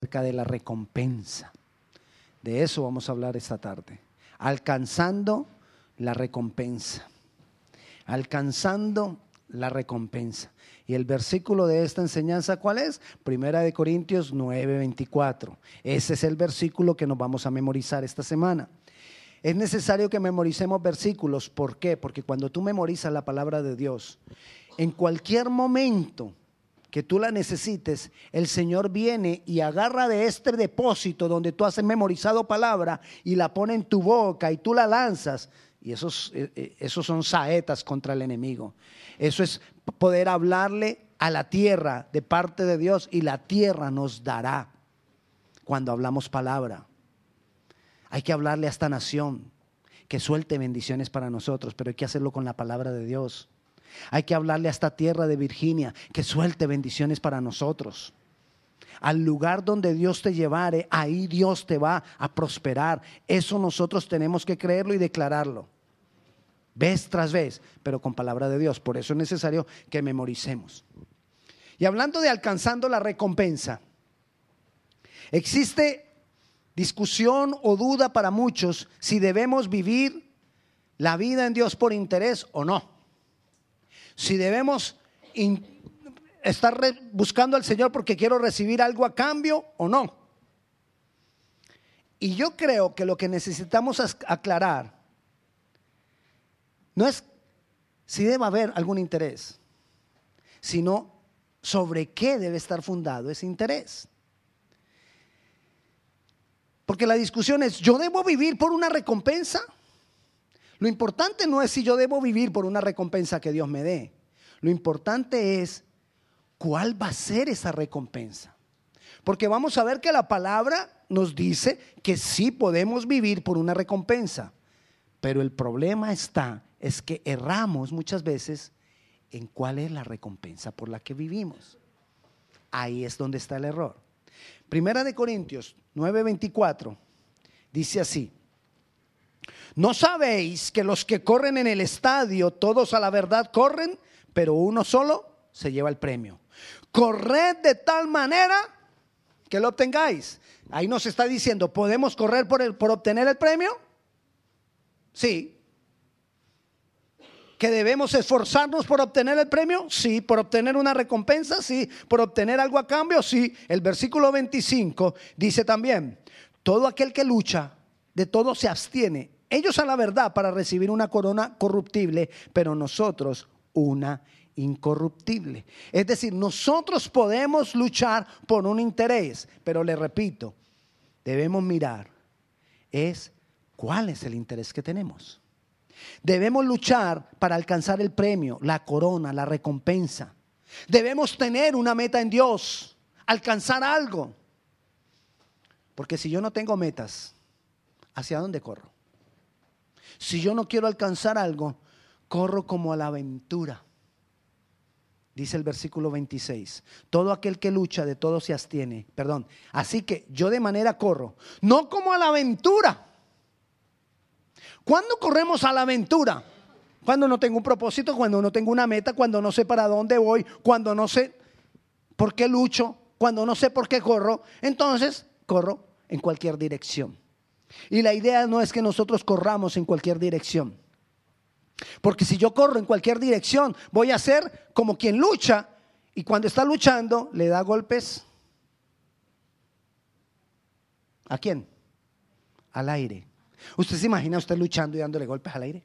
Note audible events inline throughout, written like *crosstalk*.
acerca de la recompensa. De eso vamos a hablar esta tarde. Alcanzando la recompensa. Alcanzando la recompensa. Y el versículo de esta enseñanza, ¿cuál es? Primera de Corintios 9:24. Ese es el versículo que nos vamos a memorizar esta semana. Es necesario que memoricemos versículos. ¿Por qué? Porque cuando tú memorizas la palabra de Dios, en cualquier momento que tú la necesites, el Señor viene y agarra de este depósito donde tú has memorizado palabra y la pone en tu boca y tú la lanzas. Y esos, eh, eh, esos son saetas contra el enemigo. Eso es poder hablarle a la tierra de parte de Dios y la tierra nos dará cuando hablamos palabra. Hay que hablarle a esta nación que suelte bendiciones para nosotros, pero hay que hacerlo con la palabra de Dios. Hay que hablarle a esta tierra de Virginia que suelte bendiciones para nosotros. Al lugar donde Dios te llevare, ahí Dios te va a prosperar. Eso nosotros tenemos que creerlo y declararlo. Vez tras vez, pero con palabra de Dios. Por eso es necesario que memoricemos. Y hablando de alcanzando la recompensa, existe discusión o duda para muchos si debemos vivir la vida en Dios por interés o no. Si debemos estar buscando al Señor porque quiero recibir algo a cambio o no. Y yo creo que lo que necesitamos aclarar no es si debe haber algún interés, sino sobre qué debe estar fundado ese interés. Porque la discusión es, ¿yo debo vivir por una recompensa? Lo importante no es si yo debo vivir por una recompensa que Dios me dé. Lo importante es cuál va a ser esa recompensa. Porque vamos a ver que la palabra nos dice que sí podemos vivir por una recompensa. Pero el problema está, es que erramos muchas veces en cuál es la recompensa por la que vivimos. Ahí es donde está el error. Primera de Corintios 9:24 dice así, ¿no sabéis que los que corren en el estadio, todos a la verdad corren, pero uno solo se lleva el premio? Corred de tal manera que lo obtengáis. Ahí nos está diciendo, ¿podemos correr por, el, por obtener el premio? Sí. ¿Que debemos esforzarnos por obtener el premio? Sí. ¿Por obtener una recompensa? Sí. ¿Por obtener algo a cambio? Sí. El versículo 25 dice también, todo aquel que lucha, de todo se abstiene. Ellos a la verdad para recibir una corona corruptible, pero nosotros una incorruptible. Es decir, nosotros podemos luchar por un interés, pero le repito, debemos mirar es cuál es el interés que tenemos. Debemos luchar para alcanzar el premio, la corona, la recompensa. Debemos tener una meta en Dios, alcanzar algo. Porque si yo no tengo metas, ¿hacia dónde corro? Si yo no quiero alcanzar algo, corro como a la aventura. Dice el versículo 26. Todo aquel que lucha de todo se abstiene. Perdón. Así que yo de manera corro. No como a la aventura ¿Cuándo corremos a la aventura? Cuando no tengo un propósito, cuando no tengo una meta, cuando no sé para dónde voy, cuando no sé por qué lucho, cuando no sé por qué corro, entonces corro en cualquier dirección. Y la idea no es que nosotros corramos en cualquier dirección. Porque si yo corro en cualquier dirección, voy a ser como quien lucha y cuando está luchando le da golpes. ¿A quién? Al aire. ¿Usted se imagina usted luchando y dándole golpes al aire?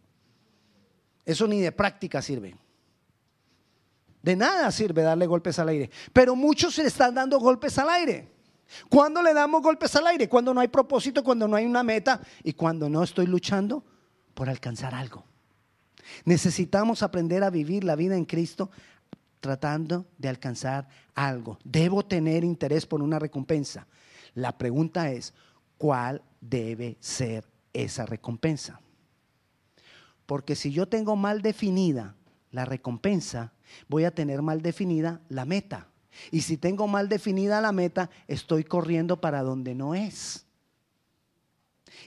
Eso ni de práctica sirve. De nada sirve darle golpes al aire. Pero muchos se le están dando golpes al aire. ¿Cuándo le damos golpes al aire? Cuando no hay propósito, cuando no hay una meta y cuando no estoy luchando por alcanzar algo. Necesitamos aprender a vivir la vida en Cristo tratando de alcanzar algo. Debo tener interés por una recompensa. La pregunta es, ¿cuál debe ser esa recompensa. Porque si yo tengo mal definida la recompensa, voy a tener mal definida la meta. Y si tengo mal definida la meta, estoy corriendo para donde no es.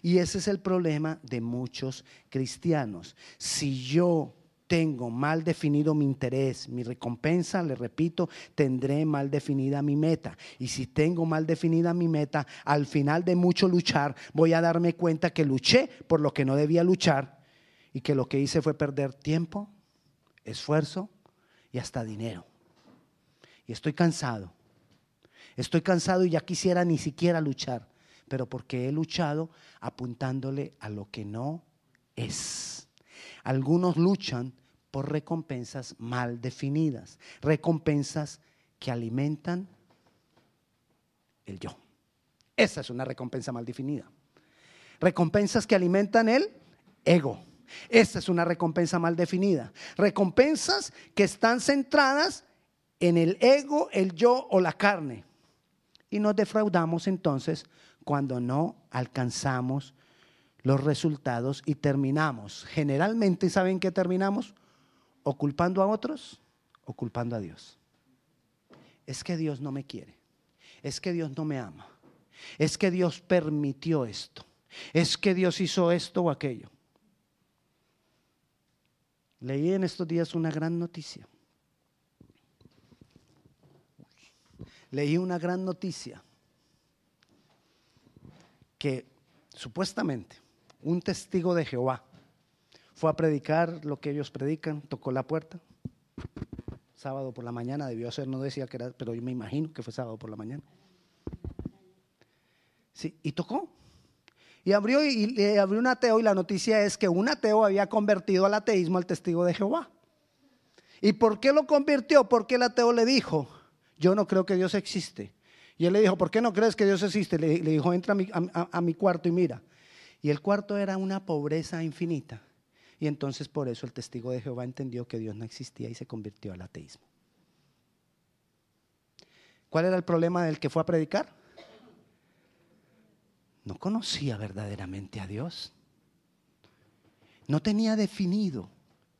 Y ese es el problema de muchos cristianos. Si yo tengo mal definido mi interés, mi recompensa, le repito, tendré mal definida mi meta. Y si tengo mal definida mi meta, al final de mucho luchar, voy a darme cuenta que luché por lo que no debía luchar y que lo que hice fue perder tiempo, esfuerzo y hasta dinero. Y estoy cansado. Estoy cansado y ya quisiera ni siquiera luchar, pero porque he luchado apuntándole a lo que no es. Algunos luchan por recompensas mal definidas, recompensas que alimentan el yo. Esa es una recompensa mal definida. Recompensas que alimentan el ego. Esa es una recompensa mal definida. Recompensas que están centradas en el ego, el yo o la carne. Y nos defraudamos entonces cuando no alcanzamos los resultados y terminamos. Generalmente, ¿saben qué terminamos? O culpando a otros o culpando a Dios. Es que Dios no me quiere. Es que Dios no me ama. Es que Dios permitió esto. Es que Dios hizo esto o aquello. Leí en estos días una gran noticia. Leí una gran noticia que supuestamente un testigo de Jehová fue a predicar lo que ellos predican, tocó la puerta, sábado por la mañana, debió ser, no decía que era, pero yo me imagino que fue sábado por la mañana. Sí, y tocó. Y abrió y le abrió un ateo y la noticia es que un ateo había convertido al ateísmo al testigo de Jehová. ¿Y por qué lo convirtió? Porque el ateo le dijo, yo no creo que Dios existe. Y él le dijo, ¿por qué no crees que Dios existe? Le, dijo, entra a mi cuarto y mira. Y el cuarto era una pobreza infinita. Y entonces por eso el testigo de Jehová entendió que Dios no existía y se convirtió al ateísmo. ¿Cuál era el problema del que fue a predicar? No conocía verdaderamente a Dios. No tenía definido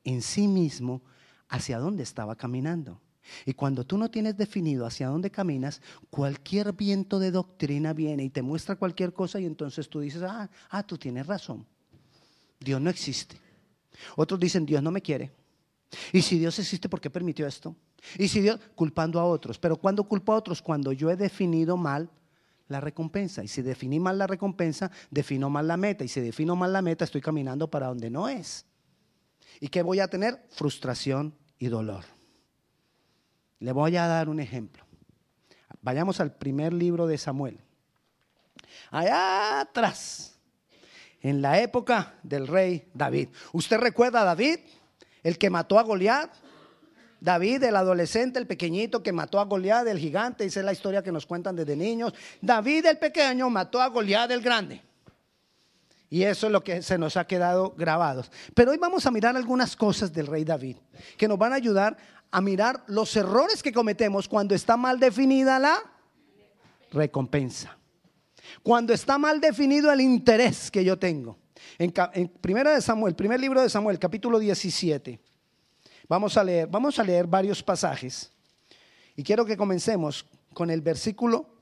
en sí mismo hacia dónde estaba caminando. Y cuando tú no tienes definido hacia dónde caminas, cualquier viento de doctrina viene y te muestra cualquier cosa y entonces tú dices, ah, ah, tú tienes razón. Dios no existe. Otros dicen, Dios no me quiere. Y si Dios existe, ¿por qué permitió esto? Y si Dios, culpando a otros. Pero cuando culpo a otros? Cuando yo he definido mal la recompensa. Y si definí mal la recompensa, defino mal la meta. Y si defino mal la meta, estoy caminando para donde no es. ¿Y qué voy a tener? Frustración y dolor. Le voy a dar un ejemplo. Vayamos al primer libro de Samuel. Allá atrás, en la época del rey David. ¿Usted recuerda a David, el que mató a Goliat? David, el adolescente, el pequeñito que mató a Goliat, el gigante, esa es la historia que nos cuentan desde niños. David, el pequeño, mató a Goliat, el grande. Y eso es lo que se nos ha quedado grabado. Pero hoy vamos a mirar algunas cosas del rey David que nos van a ayudar a mirar los errores que cometemos cuando está mal definida la recompensa. Cuando está mal definido el interés que yo tengo. En, primera de Samuel, primer libro de Samuel, capítulo 17. Vamos a leer, vamos a leer varios pasajes. Y quiero que comencemos con el versículo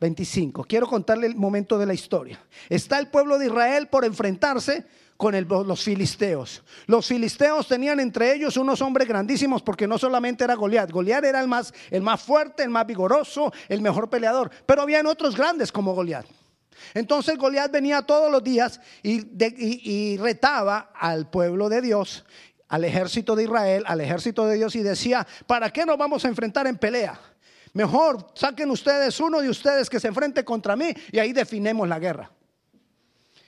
25. Quiero contarle el momento de la historia. Está el pueblo de Israel por enfrentarse con los filisteos. Los filisteos tenían entre ellos unos hombres grandísimos porque no solamente era Goliat, Goliat era el más, el más fuerte, el más vigoroso, el mejor peleador, pero habían otros grandes como Goliat. Entonces Goliat venía todos los días y, y retaba al pueblo de Dios, al ejército de Israel, al ejército de Dios y decía, ¿para qué nos vamos a enfrentar en pelea? Mejor saquen ustedes uno de ustedes que se enfrente contra mí y ahí definemos la guerra.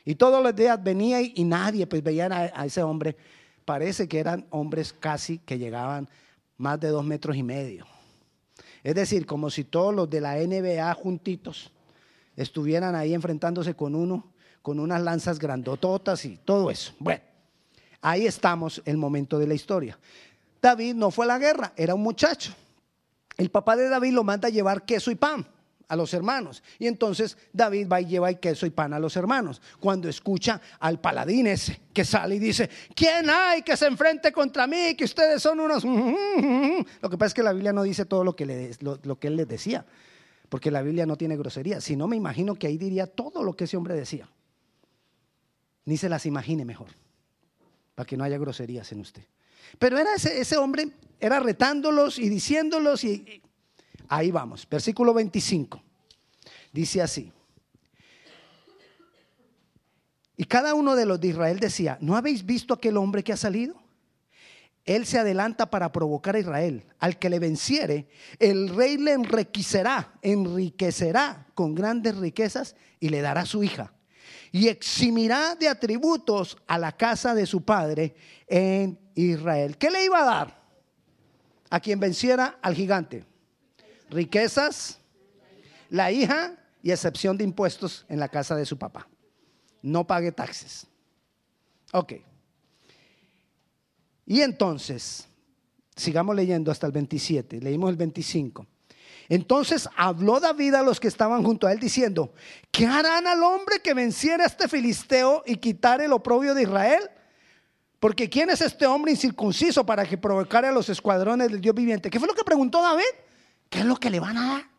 Y todos los días venía y, nadie pues veían a, ese hombre. Parece que eran hombres casi que llegaban más de dos metros y medio. Es decir, como si todos los de la NBA juntitos estuvieran ahí enfrentándose con uno, con unas lanzas grandototas y todo eso. Bueno, ahí estamos el momento de la historia. David no fue a la guerra, era un muchacho. El papá de David lo manda a llevar queso y pan a los hermanos. Y entonces David va y lleva el queso y pan a los hermanos. Cuando escucha al paladín ese que sale y dice, ¿quién hay que se enfrente contra mí? Que ustedes son unos... *laughs* Lo que pasa es que la Biblia no dice todo lo que, le, lo, que él les decía, porque la Biblia no tiene grosería. Si no, me imagino que ahí diría todo lo que ese hombre decía. Ni se las imagine mejor. para que no haya groserías en usted. Pero era ese, ese hombre, era retándolos y diciéndolos y ahí vamos. Versículo 25. Dice así. Y cada uno de los de Israel decía, ¿no habéis visto aquel hombre que ha salido? Él se adelanta para provocar a Israel. Al que le venciere, el rey le enriquecerá, enriquecerá con grandes riquezas y le dará su hija. Y eximirá de atributos a la casa de su padre en Israel. ¿Qué le iba a dar a quien venciera al gigante? Riquezas, la hija y excepción de impuestos en la casa de su papá. No pague taxes. Ok. Y entonces, sigamos leyendo hasta el 27, leímos el 25. Entonces habló David a los que estaban junto a él diciendo, ¿qué harán al hombre que venciera a este filisteo y quitare el oprobio de Israel? Porque ¿quién es este hombre incircunciso para que provocara a los escuadrones del Dios viviente? ¿Qué fue lo que preguntó David? ¿Qué es lo que le van a dar?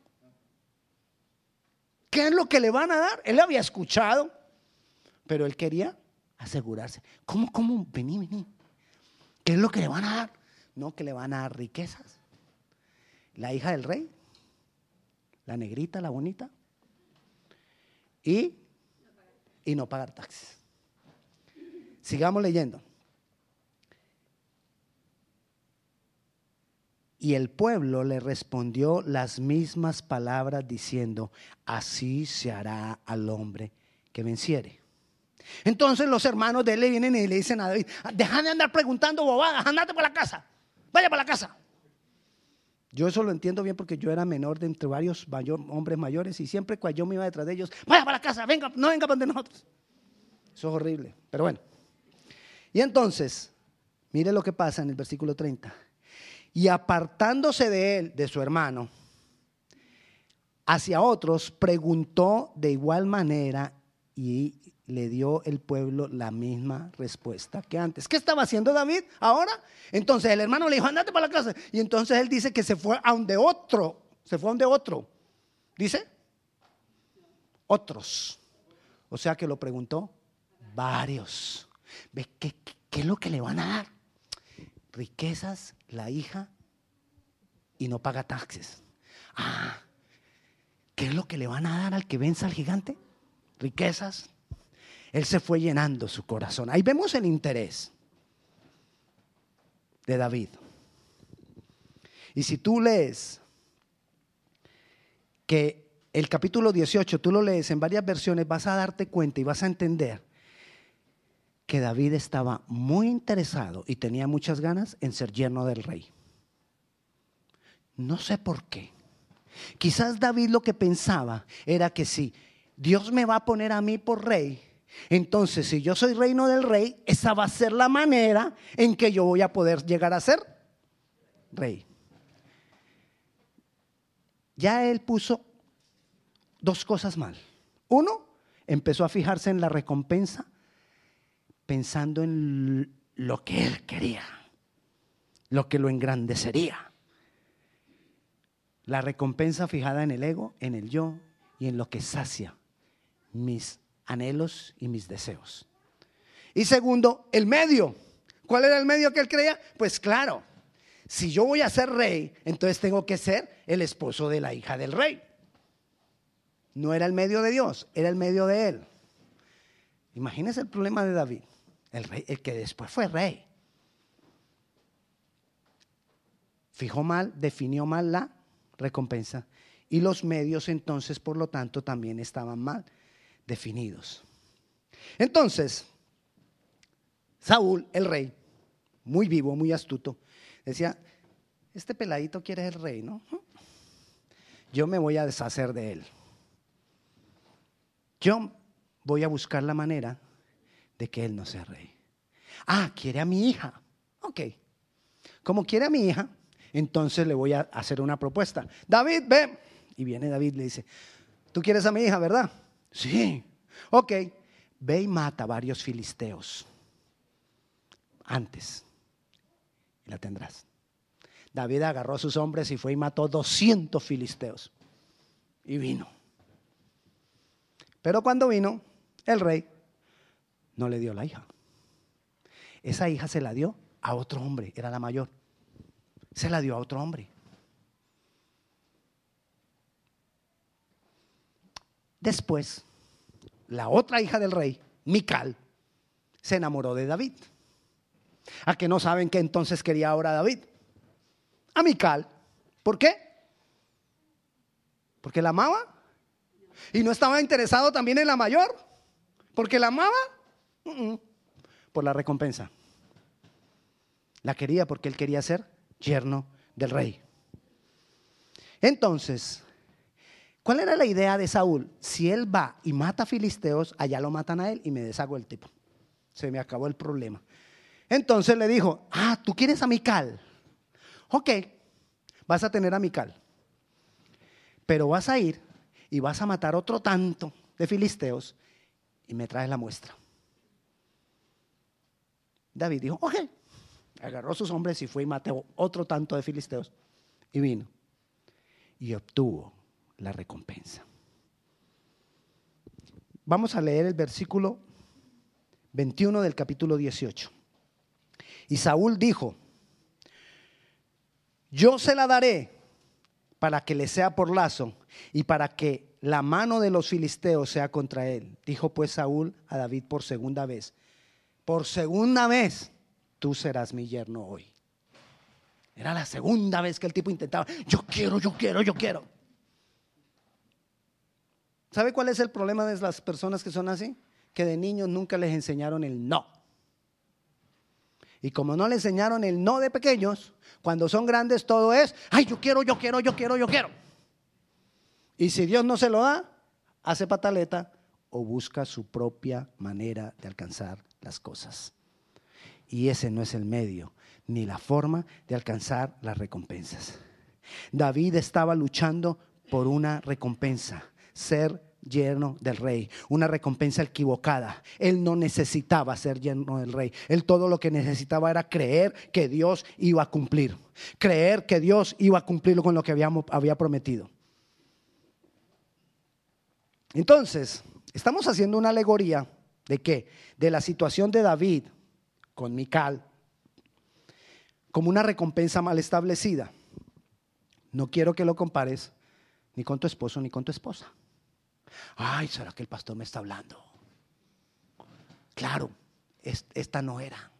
¿Qué es lo que le van a dar? Él había escuchado, pero él quería asegurarse. ¿Cómo, cómo? Vení, vení. ¿Qué es lo que le van a dar? No, que le van a dar riquezas. La hija del rey, la negrita, la bonita, y, y no pagar taxes. Sigamos leyendo. Y el pueblo le respondió las mismas palabras diciendo, así se hará al hombre que venciere. Entonces los hermanos de él le vienen y le dicen a David, deja de andar preguntando bobadas, andate para la casa, vaya para la casa. Yo eso lo entiendo bien porque yo era menor de entre varios hombres mayores y siempre cuando yo me iba detrás de ellos, vaya para la casa, venga, no venga para de nosotros. Eso es horrible, pero bueno. Y entonces, mire lo que pasa en el versículo 30. Y apartándose de él, de su hermano, hacia otros, preguntó de igual manera y le dio el pueblo la misma respuesta que antes. ¿Qué estaba haciendo David ahora? Entonces el hermano le dijo, andate para la casa. Y entonces él dice que se fue a donde otro, se fue a donde otro. Dice, otros. O sea que lo preguntó varios. ¿Ve qué, qué es lo que le van a dar? Riquezas, la hija, y no paga taxes. Ah, ¿qué es lo que le van a dar al que venza al gigante? Riquezas, él se fue llenando su corazón. Ahí vemos el interés de David. Y si tú lees que el capítulo 18, tú lo lees en varias versiones, vas a darte cuenta y vas a entender que David estaba muy interesado y tenía muchas ganas en ser yerno del rey. No sé por qué. Quizás David lo que pensaba era que si Dios me va a poner a mí por rey, entonces, si yo soy reino del rey, esa va a ser la manera en que yo voy a poder llegar a ser rey. Ya él puso dos cosas mal. Uno, empezó a fijarse en la recompensa pensando en lo que él quería, lo que lo engrandecería. La recompensa fijada en el ego, en el yo y en lo que sacia mis anhelos y mis deseos. Y segundo, el medio. ¿Cuál era el medio que él creía? Pues claro, si yo voy a ser rey, entonces tengo que ser el esposo de la hija del rey. No era el medio de Dios, era el medio de él. Imagínese el problema de David, el, rey, el que después fue rey. Fijó mal, definió mal la recompensa y los medios entonces, por lo tanto, también estaban mal definidos. Entonces, Saúl, el rey, muy vivo, muy astuto, decía, este peladito quiere ser rey, ¿no? Yo me voy a deshacer de él. Yo voy a buscar la manera de que él no sea rey. Ah, quiere a mi hija. Ok. Como quiere a mi hija, entonces le voy a hacer una propuesta. David, ve. Y viene David y le dice, tú quieres a mi hija, ¿verdad? Sí. Ok, ve y mata varios filisteos antes. Y la tendrás. David agarró a sus hombres y fue y mató 200 filisteos. Y vino. Pero cuando vino, el rey no le dio la hija. esa hija se la dio a otro hombre, era la mayor. Se la dio a otro hombre. Después, la otra hija del rey, Mical, se enamoró de David. ¿A que no saben que entonces quería ahora David? A Mical. ¿Por qué? Porque la amaba. Y no estaba interesado también en la mayor. Porque la amaba. Por la recompensa. La quería porque él quería ser yerno del rey. Entonces, ¿cuál era la idea de Saúl? Si él va y mata a filisteos, allá lo matan a él y me deshago el tipo. Se me acabó el problema. Entonces le dijo, ah, tú quieres a Mical. Ok, vas a tener a Mical. Pero vas a ir y vas a matar otro tanto de filisteos y me traes la muestra. David dijo, ok, agarró sus hombres y fue y mató otro tanto de filisteos y vino y obtuvo la recompensa. Vamos a leer el versículo 21 del capítulo 18. Y Saúl dijo, yo se la daré para que le sea por lazo y para que la mano de los filisteos sea contra él. Dijo pues Saúl a David por segunda vez, por segunda vez tú serás mi yerno hoy. Era la segunda vez que el tipo intentaba, yo quiero, yo quiero, yo quiero. ¿Sabe cuál es el problema de las personas que son así? Que de niños nunca les enseñaron el no. Y como no les enseñaron el no de pequeños, cuando son grandes todo es, ay, yo quiero, yo quiero, yo quiero, yo quiero. Y si Dios no se lo da, hace pataleta o busca su propia manera de alcanzar las cosas. Y ese no es el medio ni la forma de alcanzar las recompensas. David estaba luchando por una recompensa, ser yerno del rey, una recompensa equivocada. Él no necesitaba ser yerno del rey. Él todo lo que necesitaba era creer que Dios iba a cumplir, creer que Dios iba a cumplir con lo que habíamos, había prometido. Entonces, estamos haciendo una alegoría de qué? De la situación de David con Mical como una recompensa mal establecida. No quiero que lo compares ni con tu esposo ni con tu esposa. Ay, ¿será que el pastor me está hablando? Claro, esta no era.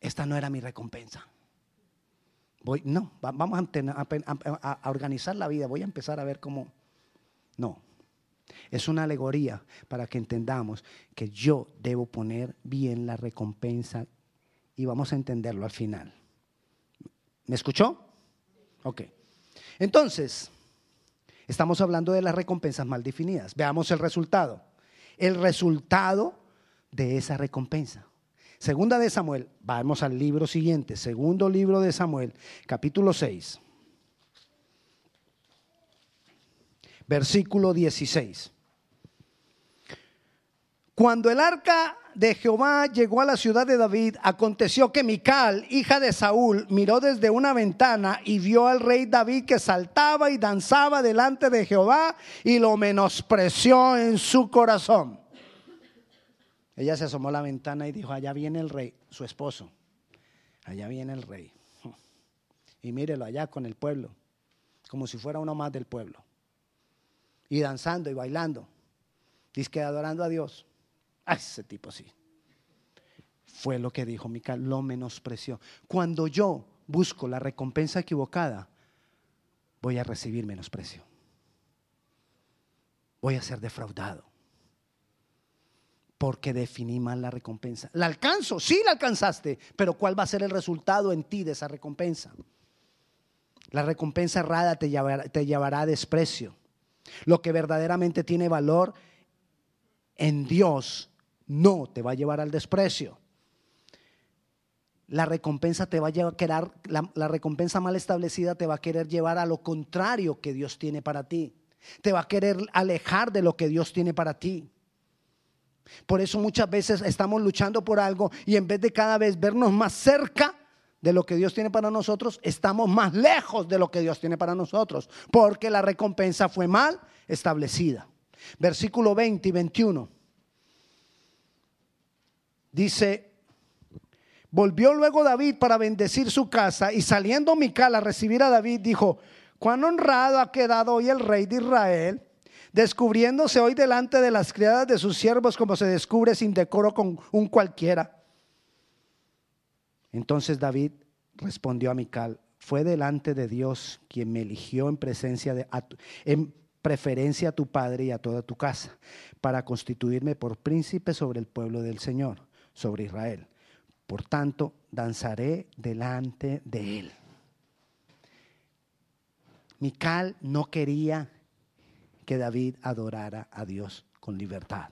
Esta no era mi recompensa. Voy, no, vamos a, a organizar la vida. Voy a empezar a ver cómo. No, es una alegoría para que entendamos que yo debo poner bien la recompensa y vamos a entenderlo al final. ¿Me escuchó? Ok. Entonces, estamos hablando de las recompensas mal definidas. Veamos el resultado. El resultado de esa recompensa. Segunda de Samuel, vamos al libro siguiente, segundo libro de Samuel, capítulo 6. Versículo 16. Cuando el arca de Jehová llegó a la ciudad de David, aconteció que Mical, hija de Saúl, miró desde una ventana y vio al rey David que saltaba y danzaba delante de Jehová y lo menospreció en su corazón. Ella se asomó a la ventana y dijo, allá viene el rey, su esposo, allá viene el rey. Y mírelo allá con el pueblo, como si fuera uno más del pueblo y danzando y bailando. Dice que adorando a Dios. A ese tipo sí. Fue lo que dijo Mical, lo menospreció. Cuando yo busco la recompensa equivocada, voy a recibir menosprecio. Voy a ser defraudado. Porque definí mal la recompensa. La alcanzo, sí la alcanzaste, pero ¿cuál va a ser el resultado en ti de esa recompensa? La recompensa errada te llevará, te llevará a desprecio. Lo que verdaderamente tiene valor en Dios no te va a llevar al desprecio. La recompensa te va a llevar, la, la recompensa mal establecida te va a querer llevar a lo contrario que Dios tiene para ti. Te va a querer alejar de lo que Dios tiene para ti. Por eso muchas veces estamos luchando por algo y en vez de cada vez vernos más cerca, de lo que Dios tiene para nosotros, estamos más lejos de lo que Dios tiene para nosotros, porque la recompensa fue mal establecida. Versículo 20 y 21. Dice, Volvió luego David para bendecir su casa y saliendo Mical a recibir a David dijo, cuán honrado ha quedado hoy el rey de Israel, descubriéndose hoy delante de las criadas de sus siervos como se descubre sin decoro con un cualquiera. Entonces David respondió a Mical, fue delante de Dios quien me eligió en presencia de en preferencia a tu padre y a toda tu casa, para constituirme por príncipe sobre el pueblo del Señor, sobre Israel. Por tanto, danzaré delante de él. Mical no quería que David adorara a Dios con libertad.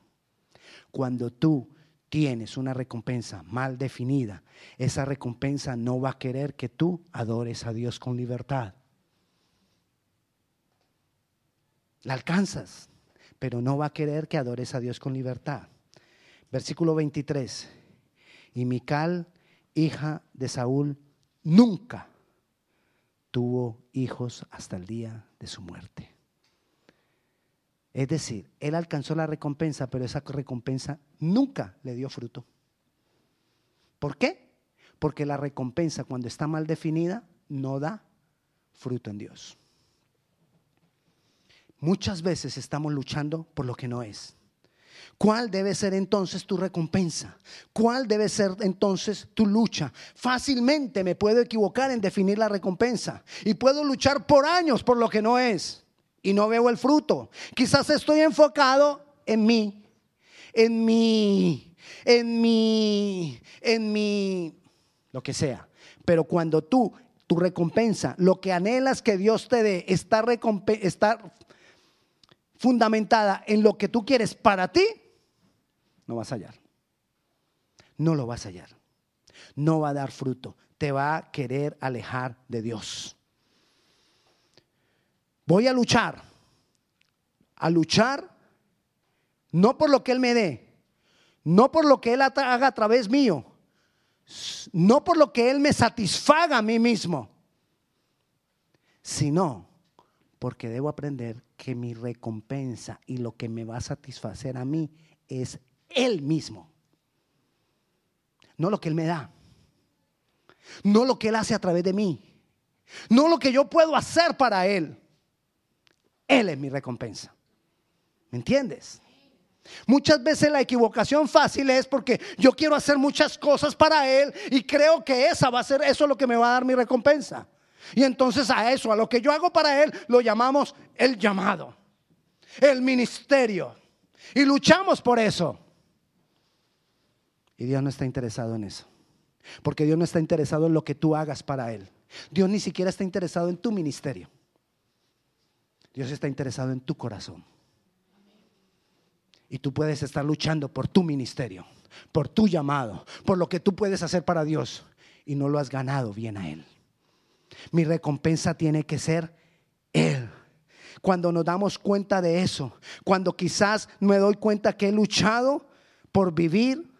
Cuando tú tienes una recompensa mal definida, esa recompensa no va a querer que tú adores a Dios con libertad. La alcanzas, pero no va a querer que adores a Dios con libertad. Versículo 23. Y Mical, hija de Saúl, nunca tuvo hijos hasta el día de su muerte. Es decir, él alcanzó la recompensa, pero esa recompensa nunca le dio fruto. ¿Por qué? Porque la recompensa cuando está mal definida no da fruto en Dios. Muchas veces estamos luchando por lo que no es. ¿Cuál debe ser entonces tu recompensa? ¿Cuál debe ser entonces tu lucha? Fácilmente me puedo equivocar en definir la recompensa y puedo luchar por años por lo que no es y no veo el fruto. Quizás estoy enfocado en mí, en mi, en mi, en mi, lo que sea. Pero cuando tú, tu recompensa, lo que anhelas que Dios te dé, está, está fundamentada en lo que tú quieres para ti, no vas a hallar. No lo vas a hallar. No va a dar fruto. Te va a querer alejar de Dios. Voy a luchar. A luchar no por lo que Él me dé, no por lo que Él haga a través mío, no por lo que Él me satisfaga a mí mismo, sino porque debo aprender que mi recompensa y lo que me va a satisfacer a mí es Él mismo. No lo que Él me da, no lo que Él hace a través de mí, no lo que yo puedo hacer para Él. Él es mi recompensa. ¿Me entiendes? Muchas veces la equivocación fácil es porque yo quiero hacer muchas cosas para Él y creo que esa va a ser eso lo que me va a dar mi recompensa. Y entonces a eso, a lo que yo hago para Él, lo llamamos el llamado, el ministerio. Y luchamos por eso. Y Dios no está interesado en eso. Porque Dios no está interesado en lo que tú hagas para Él. Dios ni siquiera está interesado en tu ministerio. Dios está interesado en tu corazón. Y tú puedes estar luchando por tu ministerio, por tu llamado, por lo que tú puedes hacer para Dios y no lo has ganado bien a Él. Mi recompensa tiene que ser Él. Cuando nos damos cuenta de eso, cuando quizás me doy cuenta que he luchado por vivir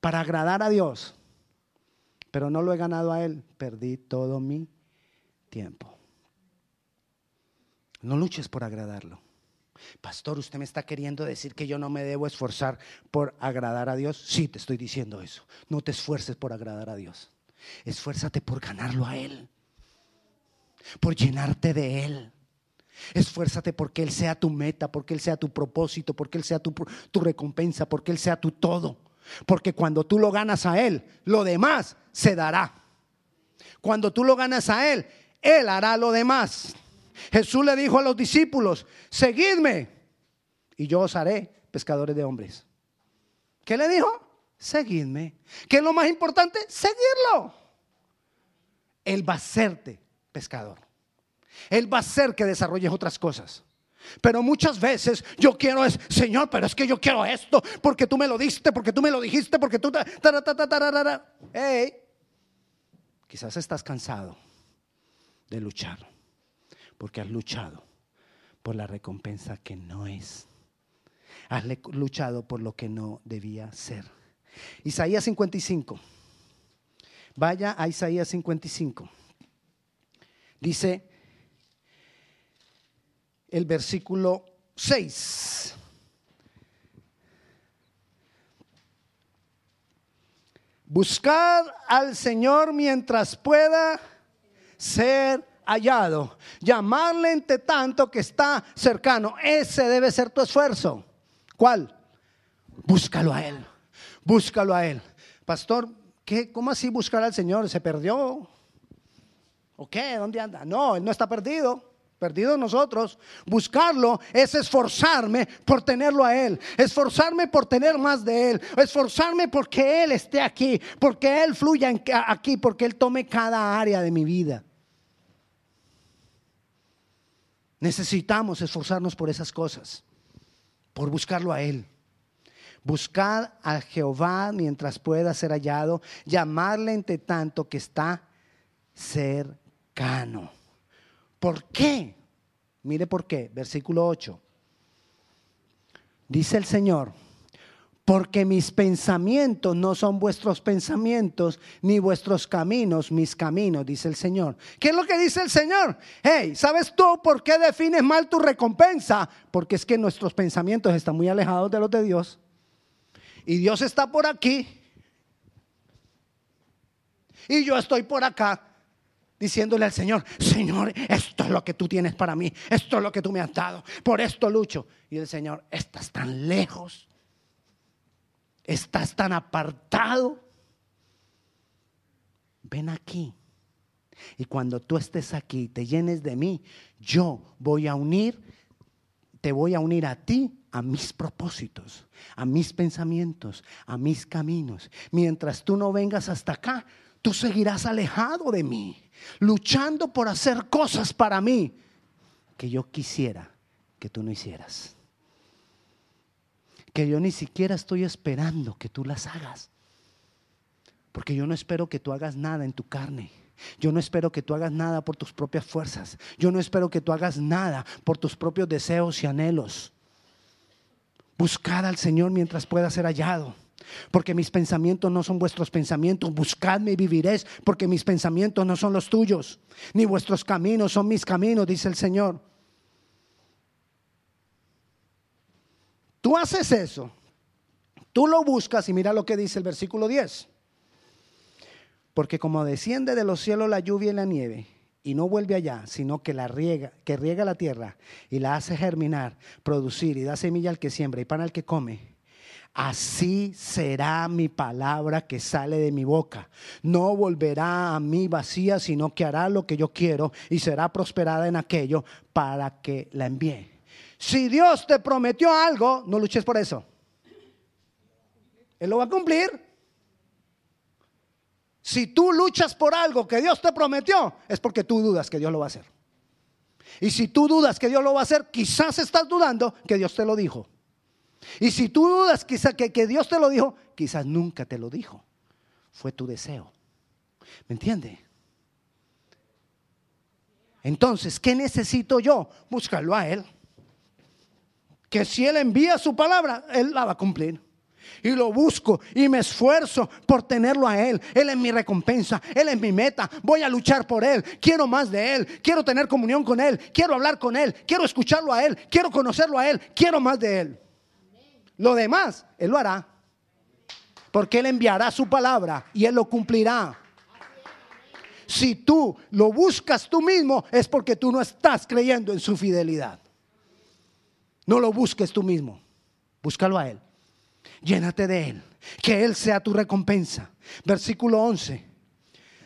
para agradar a Dios, pero no lo he ganado a Él, perdí todo mi tiempo. No luches por agradarlo. Pastor, ¿usted me está queriendo decir que yo no me debo esforzar por agradar a Dios? Sí, te estoy diciendo eso. No te esfuerces por agradar a Dios. Esfuérzate por ganarlo a Él. Por llenarte de Él. Esfuérzate porque Él sea tu meta, porque Él sea tu propósito, porque Él sea tu, tu recompensa, porque Él sea tu todo. Porque cuando tú lo ganas a Él, lo demás se dará. Cuando tú lo ganas a Él, Él hará lo demás. Jesús le dijo a los discípulos, seguidme y yo os haré pescadores de hombres. ¿Qué le dijo? Seguidme. ¿Qué es lo más importante? Seguirlo. Él va a hacerte pescador. Él va a hacer que desarrolles otras cosas. Pero muchas veces yo quiero es, Señor, pero es que yo quiero esto, porque tú me lo diste, porque tú me lo dijiste, porque tú... Hey, quizás estás cansado de luchar porque has luchado por la recompensa que no es. Has luchado por lo que no debía ser. Isaías 55. Vaya a Isaías 55. Dice el versículo 6. Buscad al Señor mientras pueda ser hallado. Llamarle entre tanto que está cercano. Ese debe ser tu esfuerzo. ¿Cuál? Búscalo a Él. Búscalo a Él. Pastor, ¿qué, ¿cómo así buscar al Señor? ¿Se perdió? ¿O qué? ¿Dónde anda? No, Él no está perdido. Perdido nosotros. Buscarlo es esforzarme por tenerlo a Él. Esforzarme por tener más de Él. Esforzarme porque Él esté aquí. Porque Él fluya aquí. Porque Él tome cada área de mi vida. Necesitamos esforzarnos por esas cosas. Por buscarlo a Él. Buscad a Jehová mientras pueda ser hallado. Llamarle entre tanto que está cercano. ¿Por qué? Mire por qué. Versículo 8. Dice el Señor, porque mis pensamientos no son vuestros pensamientos, ni vuestros caminos mis caminos, dice el Señor. ¿Qué es lo que dice el Señor? Hey, ¿sabes tú por qué defines mal tu recompensa? Porque es que nuestros pensamientos están muy alejados de los de Dios. Y Dios está por aquí. Y yo estoy por acá diciéndole al Señor, Señor, esto es lo que tú tienes para mí, esto es lo que tú me has dado, por esto lucho. Y el Señor, estás tan lejos, estás tan apartado, ven aquí. Y cuando tú estés aquí, te llenes de mí, yo voy a unir, te voy a unir a ti a mis propósitos, a mis pensamientos, a mis caminos. Mientras tú no vengas hasta acá, tú seguirás alejado de mí luchando por hacer cosas para mí que yo quisiera que tú no hicieras. Que yo ni siquiera estoy esperando que tú las hagas. Porque yo no espero que tú hagas nada en tu carne. Yo no espero que tú hagas nada por tus propias fuerzas. Yo no espero que tú hagas nada por tus propios deseos y anhelos. Buscar al Señor mientras pueda ser hallado. Porque mis pensamientos no son vuestros pensamientos. Buscadme y viviréis, porque mis pensamientos no son los tuyos. Ni vuestros caminos son mis caminos, dice el Señor. Tú haces eso. Tú lo buscas y mira lo que dice el versículo 10. Porque como desciende de los cielos la lluvia y la nieve, y no vuelve allá, sino que la riega, que riega la tierra y la hace germinar, producir y da semilla al que siembra y pan al que come así será mi palabra que sale de mi boca. No volverá a mí vacía, sino que hará lo que yo quiero y será prosperada en aquello para que la envíe. Si Dios te prometió algo, no luches por eso. Él lo va a cumplir. Si tú luchas por algo que Dios te prometió, es porque tú dudas que Dios lo va a hacer. Y si tú dudas que Dios lo va a hacer, quizás estás dudando que Dios te lo dijo. Y si tú dudas quizás que, que Dios te lo dijo, quizás nunca te lo dijo. Fue tu deseo. ¿Me entiende? Entonces, ¿qué necesito yo? Buscarlo a Él. Que si Él envía su palabra, Él la va a cumplir. Y lo busco y me esfuerzo por tenerlo a Él. Él es mi recompensa, Él es mi meta. Voy a luchar por Él. Quiero más de Él. Quiero tener comunión con Él. Quiero hablar con Él. Quiero escucharlo a Él. Quiero conocerlo a Él. Quiero más de Él. Lo demás, Él lo hará. Porque Él enviará su palabra y Él lo cumplirá. Si tú lo buscas tú mismo, es porque tú no estás creyendo en su fidelidad. No lo busques tú mismo. Búscalo a Él. Llénate de Él. Que Él sea tu recompensa. Versículo 11.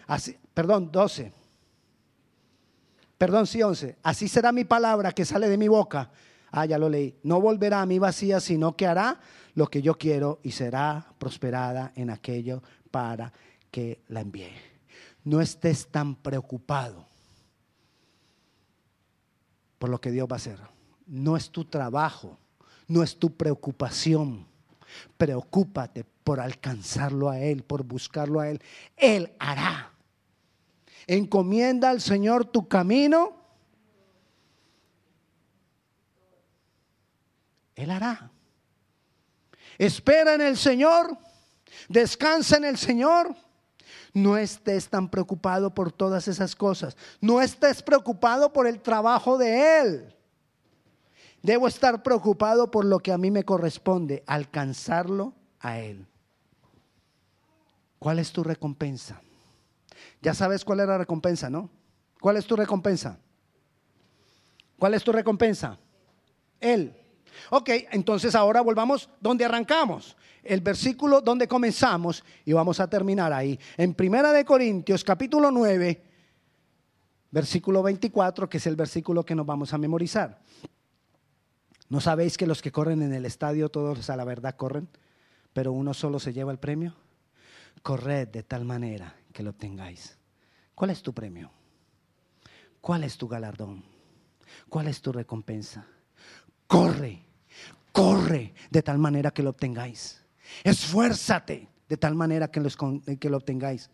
Así, perdón, 12. Perdón, sí, 11. Así será mi palabra que sale de mi boca Ah, ya lo leí. No volverá a mí vacía, sino que hará lo que yo quiero y será prosperada en aquello para que la envíe. No estés tan preocupado por lo que Dios va a hacer. No es tu trabajo, no es tu preocupación. Preocúpate por alcanzarlo a Él, por buscarlo a Él. Él hará. Encomienda al Señor tu camino Él hará. Espera en el Señor, descansa en el Señor. No estés tan preocupado por todas esas cosas. No estés preocupado por el trabajo de Él. Debo estar preocupado por lo que a mí me corresponde, alcanzarlo a Él. ¿Cuál es tu recompensa? Ya sabes cuál es la recompensa, ¿no? ¿Cuál es tu recompensa? ¿Cuál es tu recompensa? Él. Ok, entonces ahora volvamos donde arrancamos. El versículo donde comenzamos y vamos a terminar ahí. En Primera de Corintios, capítulo 9, versículo 24, que es el versículo que nos vamos a memorizar. ¿No sabéis que los que corren en el estadio todos a la verdad corren, pero uno solo se lleva el premio? Corred de tal manera que lo obtengáis. ¿Cuál es tu premio? ¿Cuál es tu galardón? ¿Cuál es tu recompensa? Corre, corre de tal manera que lo obtengáis. Esfuérzate de tal manera que, que lo obtengáis.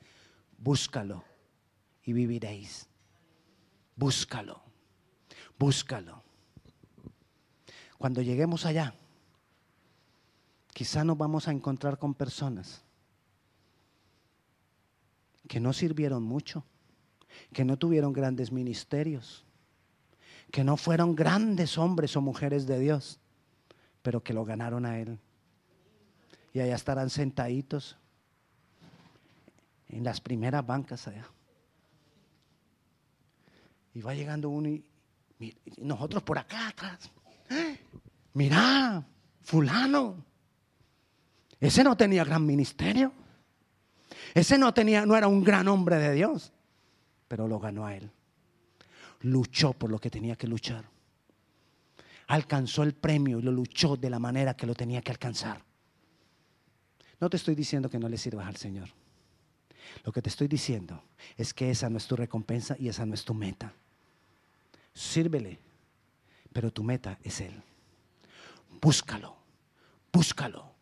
Búscalo y viviréis. Búscalo, búscalo. Cuando lleguemos allá, quizá nos vamos a encontrar con personas que no sirvieron mucho, que no tuvieron grandes ministerios, que no fueron grandes hombres o mujeres de Dios, pero que lo ganaron a Él. Y allá estarán sentaditos en las primeras bancas allá. Y va llegando uno y, nosotros por acá atrás. Mira, fulano, ese no tenía gran ministerio. Ese no tenía, no era un gran hombre de Dios, pero lo ganó a él. Luchó por lo que tenía que luchar. Alcanzó el premio y lo luchó de la manera que lo tenía que alcanzar. No te estoy diciendo que no le sirvas al Señor. Lo que te estoy diciendo es que esa no es tu recompensa y esa no es tu meta. Sírvele, pero tu meta es Él. Búscalo, búscalo,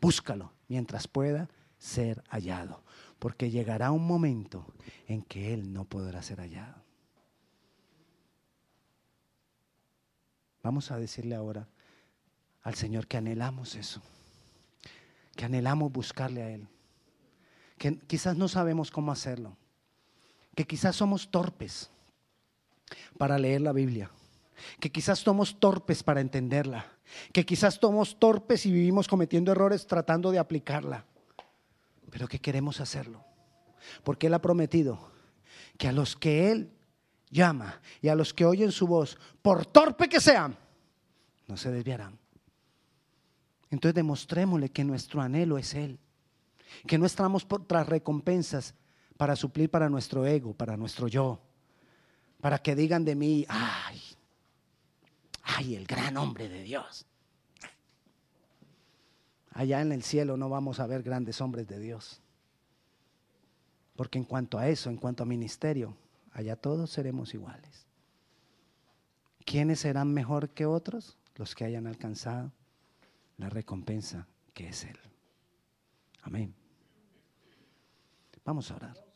búscalo mientras pueda ser hallado, porque llegará un momento en que Él no podrá ser hallado. Vamos a decirle ahora al Señor que anhelamos eso, que anhelamos buscarle a Él, que quizás no sabemos cómo hacerlo, que quizás somos torpes para leer la Biblia, que quizás somos torpes para entenderla, que quizás somos torpes y vivimos cometiendo errores tratando de aplicarla pero que queremos hacerlo. Porque Él ha prometido que a los que Él llama y a los que oyen su voz, por torpe que sean, no se desviarán. Entonces demostrémosle que nuestro anhelo es Él, que no estamos tras recompensas para suplir para nuestro ego, para nuestro yo, para que digan de mí, ay, ay, el gran hombre de Dios. Allá en el cielo no vamos a ver grandes hombres de Dios. Porque en cuanto a eso, en cuanto a ministerio, allá todos seremos iguales. ¿Quiénes serán mejor que otros? Los que hayan alcanzado la recompensa que es Él. Amén. Vamos a orar.